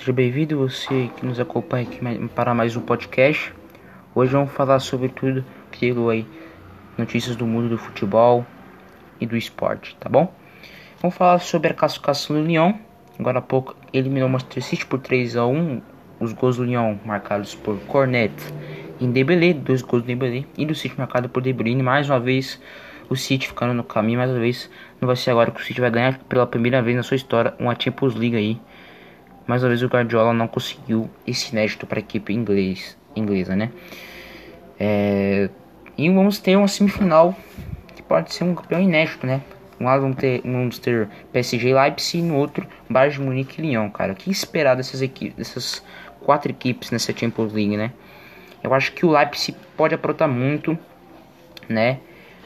Seja bem-vindo você que nos acompanha aqui para mais um podcast. Hoje vamos falar sobre tudo que aí notícias do mundo do futebol e do esporte, tá bom? Vamos falar sobre a classificação do Lyon. Agora há pouco eliminou o Manchester City por 3 a 1. Os gols do Lyon marcados por Cornet e Dembélé, dois gols do Dembélé e do City marcado por De Bruyne. Mais uma vez o City ficando no caminho, mais uma vez não vai ser agora que o City vai ganhar pela primeira vez na sua história uma Champions League aí. Mais uma vez o Guardiola não conseguiu esse inédito para a equipe inglês, inglesa, né? É, e vamos ter uma semifinal que pode ser um campeão inédito, né? Um lado vamos ter, vamos ter PSG Leipzig e no outro Bayern de Munique e Lyon, cara. O que esperar dessas equipes, dessas quatro equipes nessa Champions League, né? Eu acho que o Leipzig pode aprontar muito, né?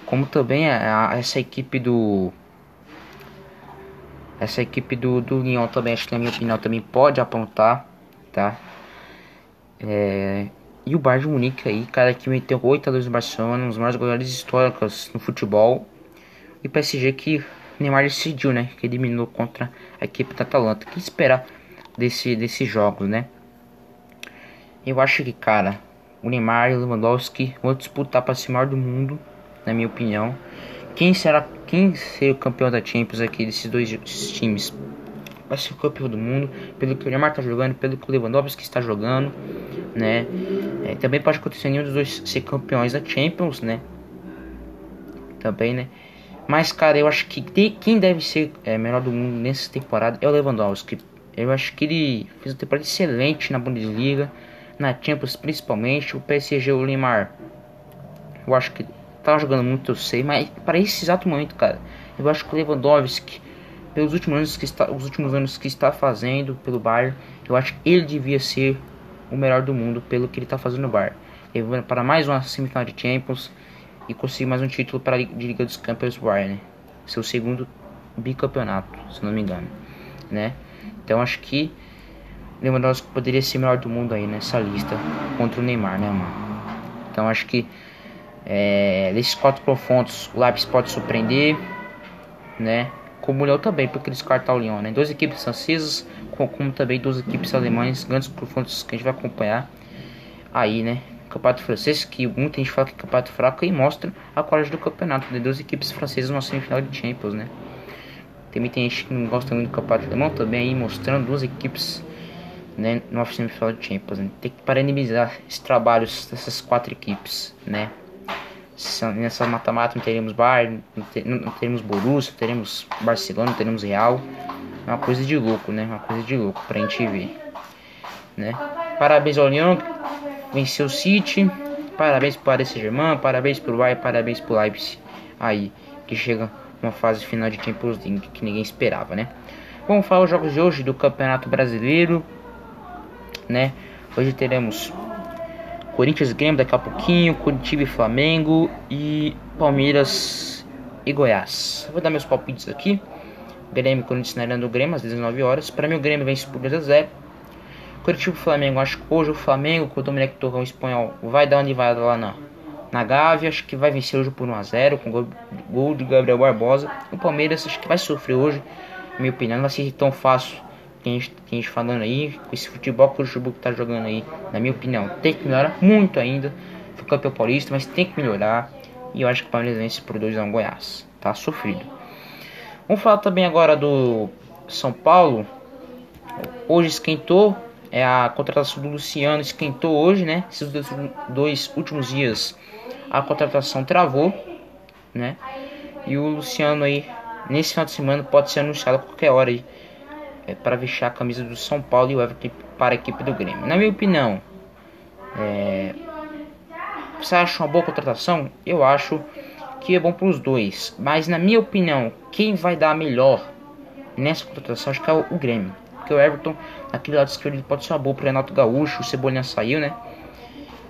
Como também a, a, essa equipe do essa equipe do, do Lyon também, acho que na minha opinião também pode apontar, tá? É, e o Bayern de Munique aí, cara, que meteu 8 a 2 no Barcelona, um dos maiores goleadores históricos no futebol. E PSG que Neymar decidiu, né? Que eliminou contra a equipe da Atalanta. O que esperar desse, desse jogo, né? Eu acho que, cara, o Neymar e o Lewandowski vão disputar para ser maior do mundo, na minha opinião. Quem será quem ser o campeão da Champions aqui desses dois times? Vai ser o campeão do mundo, pelo que o Neymar está jogando, pelo que o Lewandowski está jogando, né? É, também pode acontecer nenhum dos dois ser campeões da Champions, né? Também, né? Mas, cara, eu acho que quem deve ser é, melhor do mundo nessa temporada é o Lewandowski. Eu acho que ele fez uma temporada excelente na Bundesliga, na Champions principalmente. O PSG, o Neymar, eu acho que tá jogando muito, eu sei, mas para esse exato momento, cara, eu acho que o Lewandowski, pelos últimos anos que está, os últimos anos que está fazendo pelo Bayern, eu acho que ele devia ser o melhor do mundo pelo que ele está fazendo no Bayern. Levando para mais uma semifinal de Champions e conseguir mais um título para a Liga dos Campeões Bayern, né? seu segundo bicampeonato, se não me engano, né? Então acho que Lewandowski poderia ser o melhor do mundo aí nessa lista contra o Neymar, né, mano? Então acho que é, desses quatro confrontos, o Leipzig pode surpreender, né? Como o Lyon também, porque eles cartam o Lyon, né? Duas equipes francesas, como também duas equipes alemãs, grandes confrontos que a gente vai acompanhar aí, né? Campeonato francês, que muita gente fala que é campeonato fraco e mostra a qualidade do campeonato de duas equipes francesas numa semifinal de Champions, né? Também tem gente que não gosta muito do campeonato alemão, também aí mostrando duas equipes né, numa semifinal de Champions. Né? Tem que parabenizar esses trabalhos dessas quatro equipes, né? Nessa mata-mata não teremos Bayern, não teremos Borussia, teremos Barcelona, não teremos Real. É uma coisa de louco, né? Uma coisa de louco pra gente ver, né? Parabéns ao Lyon, venceu o City. Parabéns pro Paris Saint-Germain, parabéns pro Bayern, parabéns pro Leipzig. Aí, que chega uma fase final de Champions League que ninguém esperava, né? Vamos falar os jogos de hoje do Campeonato Brasileiro, né? Hoje teremos Corinthians e Grêmio daqui a pouquinho, Curitiba e Flamengo e Palmeiras e Goiás. Vou dar meus palpites aqui. Grêmio Corinthians na do Grêmio às 19 horas. Para mim o Grêmio vence por 2 a 0. Curitiba e Flamengo, acho que hoje o Flamengo com o Dominic Torrão espanhol vai dar uma livada lá na, na Gávea. Acho que vai vencer hoje por 1 a 0 com gol, gol de Gabriel Barbosa. O Palmeiras acho que vai sofrer hoje. Na minha opinião, não vai ser tão fácil tem gente, tem gente falando aí, com esse futebol que o Luxemburgo tá jogando aí, na minha opinião, tem que melhorar muito ainda. Foi campeão paulista, mas tem que melhorar. E eu acho que o Palmeiras vence por 2 a 1 Goiás. Tá sofrido. Vamos falar também agora do São Paulo. Hoje esquentou. É a contratação do Luciano esquentou hoje, né? Esses dois, dois últimos dias a contratação travou, né? E o Luciano aí, nesse final de semana, pode ser anunciado a qualquer hora aí é, para vestir a camisa do São Paulo e o Everton para a equipe do Grêmio. Na minha opinião, é, você acha uma boa contratação? Eu acho que é bom para os dois. Mas na minha opinião, quem vai dar melhor nessa contratação acho que é o, Grêmio. Porque o Everton, naquele lado esquerdo, pode ser uma boa para Renato Gaúcho. O Cebolinha saiu, né?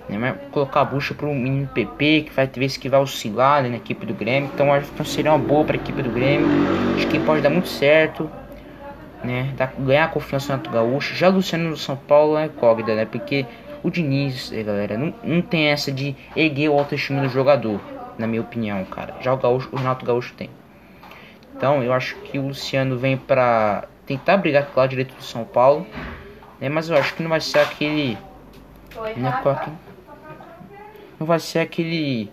né colocar a bucha para o menino PP, que vai ter vezes que vai oscilar né, na equipe do Grêmio. Então acho que seria uma boa para a equipe do Grêmio. Acho que pode dar muito certo né? ganhar a confiança do Renato Gaúcho. Já o Luciano do São Paulo é incógnita, né? Porque o Diniz, eh, galera, não, não tem essa de erguer o autoestima do jogador, na minha opinião, cara. Já o, Gaúcho, o Renato Gaúcho tem. Então eu acho que o Luciano vem pra tentar brigar com o lado direito do São Paulo, Né? Mas eu acho que não vai ser aquele. Né, não vai ser aquele.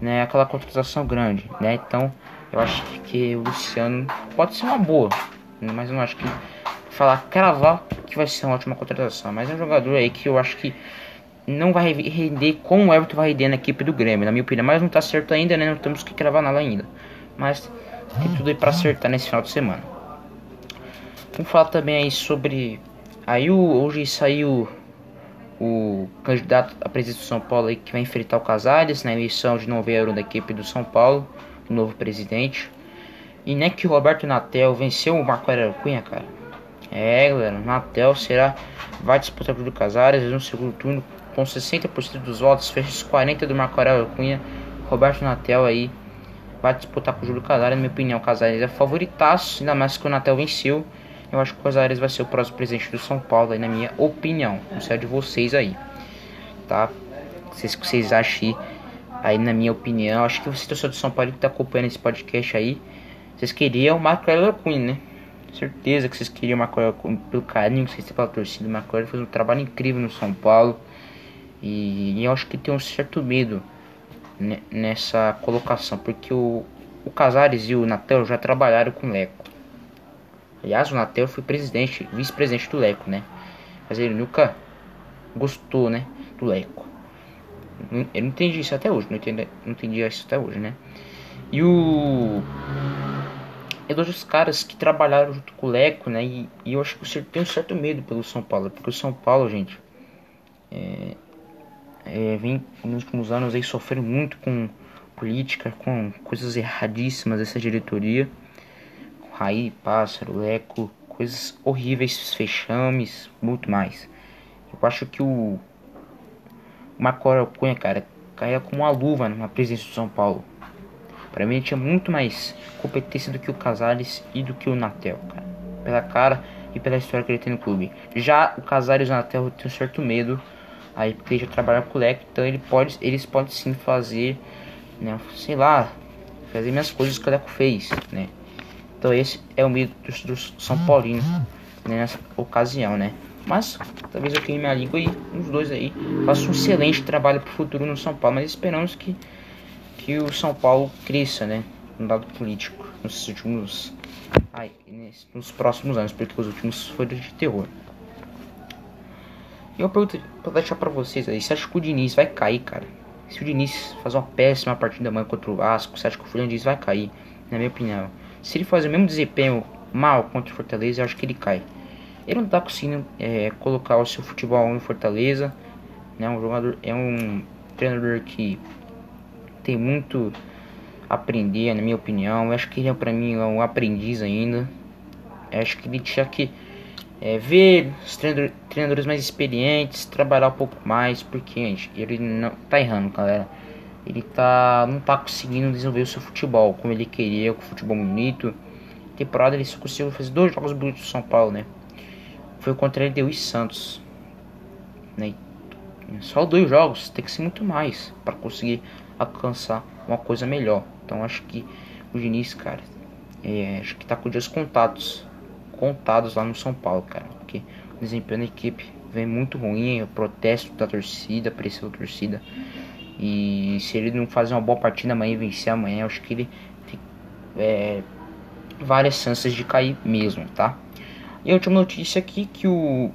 Né, aquela contratação grande, né? Então eu acho que o Luciano pode ser uma boa? Mas eu não acho que falar cravar que vai ser uma ótima contratação. Mas é um jogador aí que eu acho que não vai render como o Everton vai render na equipe do Grêmio, na minha opinião. Mas não tá certo ainda, né? Não temos que cravar nada ainda. Mas tem tudo aí pra acertar nesse final de semana. Vamos falar também aí sobre. Aí hoje saiu o candidato a presidente do São Paulo aí que vai enfrentar o Casares na eleição de novembro da equipe do São Paulo, o novo presidente. E nem que o Roberto Natel venceu o Marco Aurélio Cunha, cara. É, galera, Natel será vai disputar com o Casares no segundo turno com 60% dos votos, fecha os 40 do Marco Aurélio Cunha. Roberto Natel aí vai disputar com o Júlio Casares, na minha opinião, o Casares é favoritaço, ainda mais que o Natel venceu. Eu acho que o Casares vai ser o próximo presidente do São Paulo, aí, na minha opinião. Não sei de vocês aí, tá? Vocês que vocês acham aí, na minha opinião. Acho que você, torcedor do São Paulo que tá acompanhando esse podcast aí, vocês queriam o Aurélio Cunha, né? Certeza que vocês queriam o Aurélio Cunha pelo carinho que vocês têm pela torcida. Marco Aurélio fez um trabalho incrível no São Paulo. E, e eu acho que tem um certo medo nessa colocação, porque o, o Casares e o Natel já trabalharam com o Leco. Aliás, o Natel foi presidente, vice-presidente do Leco, né? Mas ele nunca gostou, né, do Leco. Eu não entendi isso até hoje, não entendi, não entendi isso até hoje, né? E o é dos caras que trabalharam junto com o Leco, né? E, e eu acho que eu tenho um certo medo pelo São Paulo, porque o São Paulo, gente, é, é, vem nos últimos anos aí sofrendo muito com política, com coisas erradíssimas dessa diretoria. Raí, Pássaro, Leco, coisas horríveis, fechames, muito mais. Eu acho que o, Marco Cunha, cara, caia como uma luva na presença do São Paulo. Para mim ele tinha muito mais competência do que o Casares e do que o Natel, cara. Pela cara e pela história que ele tem no clube. Já o Casares e o Natel eu tenho certo medo Aí porque ele já trabalha com o leque, então ele pode, eles podem sim fazer, né, sei lá, fazer minhas coisas que o Leco fez, né? Então esse é o medo do, São Paulino né, nessa ocasião, né? Mas talvez eu queime minha língua e os dois aí façam um excelente trabalho pro futuro no São Paulo, mas esperamos que que o São Paulo cresça, né, no lado político nos últimos ai, nos próximos anos, porque os últimos foram de terror. E eu pergunto pra deixar pra vocês aí, você acha que o Diniz vai cair, cara? Se o Diniz fazer uma péssima partida amanhã contra o Vasco, você acha que o Diniz vai cair? Na minha opinião. Se ele fazer o mesmo desempenho mal contra o Fortaleza, eu acho que ele cai. Ele não tá conseguindo é, colocar o seu futebol no Fortaleza. Né? Um jogador, é um treinador que tem muito a aprender, na minha opinião. Eu acho que ele é para mim um aprendiz ainda. Eu acho que ele tinha que é, ver os treinadores mais experientes, trabalhar um pouco mais, porque gente, ele não tá errando, galera. Ele tá não tá conseguindo desenvolver o seu futebol como ele queria, com futebol bonito. Temporada ele só conseguiu fazer dois jogos bonitos do São Paulo, né? Foi contra ele e Santos. Né? Só dois jogos, tem que ser muito mais para conseguir alcançar uma coisa melhor. Então acho que o Diniz, cara, é, acho que tá com dias contados contados lá no São Paulo, cara. Porque o desempenho da equipe vem muito ruim, o protesto da torcida, a pressão da torcida. E se ele não fazer uma boa partida amanhã e vencer amanhã, acho que ele tem é, várias chances de cair mesmo, tá? E a última notícia aqui que o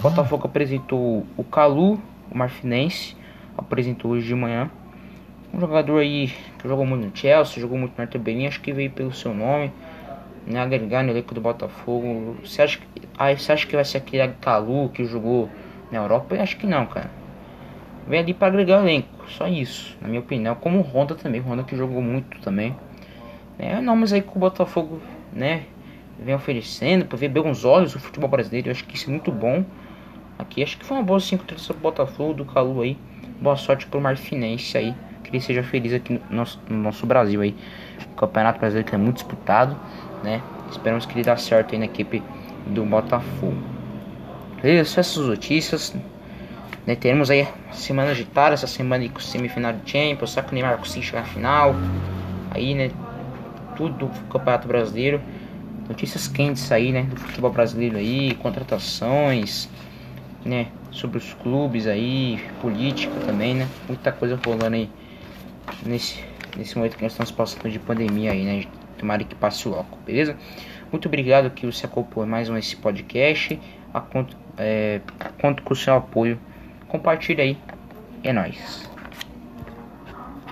Botafogo apresentou o Calu, o Marfinense, apresentou hoje de manhã. Um jogador aí que jogou muito no Chelsea, jogou muito no Arthur acho que veio pelo seu nome né, agregar no elenco do Botafogo. Você acha, que, ah, você acha que vai ser aquele Calu que jogou na Europa? Eu acho que não, cara. Vem ali para agregar o elenco, só isso, na minha opinião. Como o Honda também, o Honda que jogou muito também. É, nomes aí que o Botafogo, né, vem oferecendo para ver bem os olhos o futebol brasileiro. Eu acho que isso é muito bom. Aqui acho que foi uma boa 5 do Botafogo, do Calu aí. Boa sorte pro Marfinense aí. Que ele seja feliz aqui no nosso, no nosso Brasil aí. O Campeonato Brasileiro que é muito disputado né? Esperamos que ele dê certo aí na equipe do Botafogo. Beleza, essas notícias. Né? Teremos aí semana agitada, essa semana com semifinal de Champions, só que o Neymar conseguir chegar na final. Aí, né? Tudo do Campeonato Brasileiro. notícias quentes aí, né, do futebol brasileiro aí, contratações, né, sobre os clubes aí, política também, né, muita coisa rolando aí nesse, nesse momento que nós estamos passando de pandemia aí, né, tomara que passe logo, beleza? Muito obrigado que você acompanhou mais um esse podcast, a, é, conto com o seu apoio, compartilha aí, é nóis.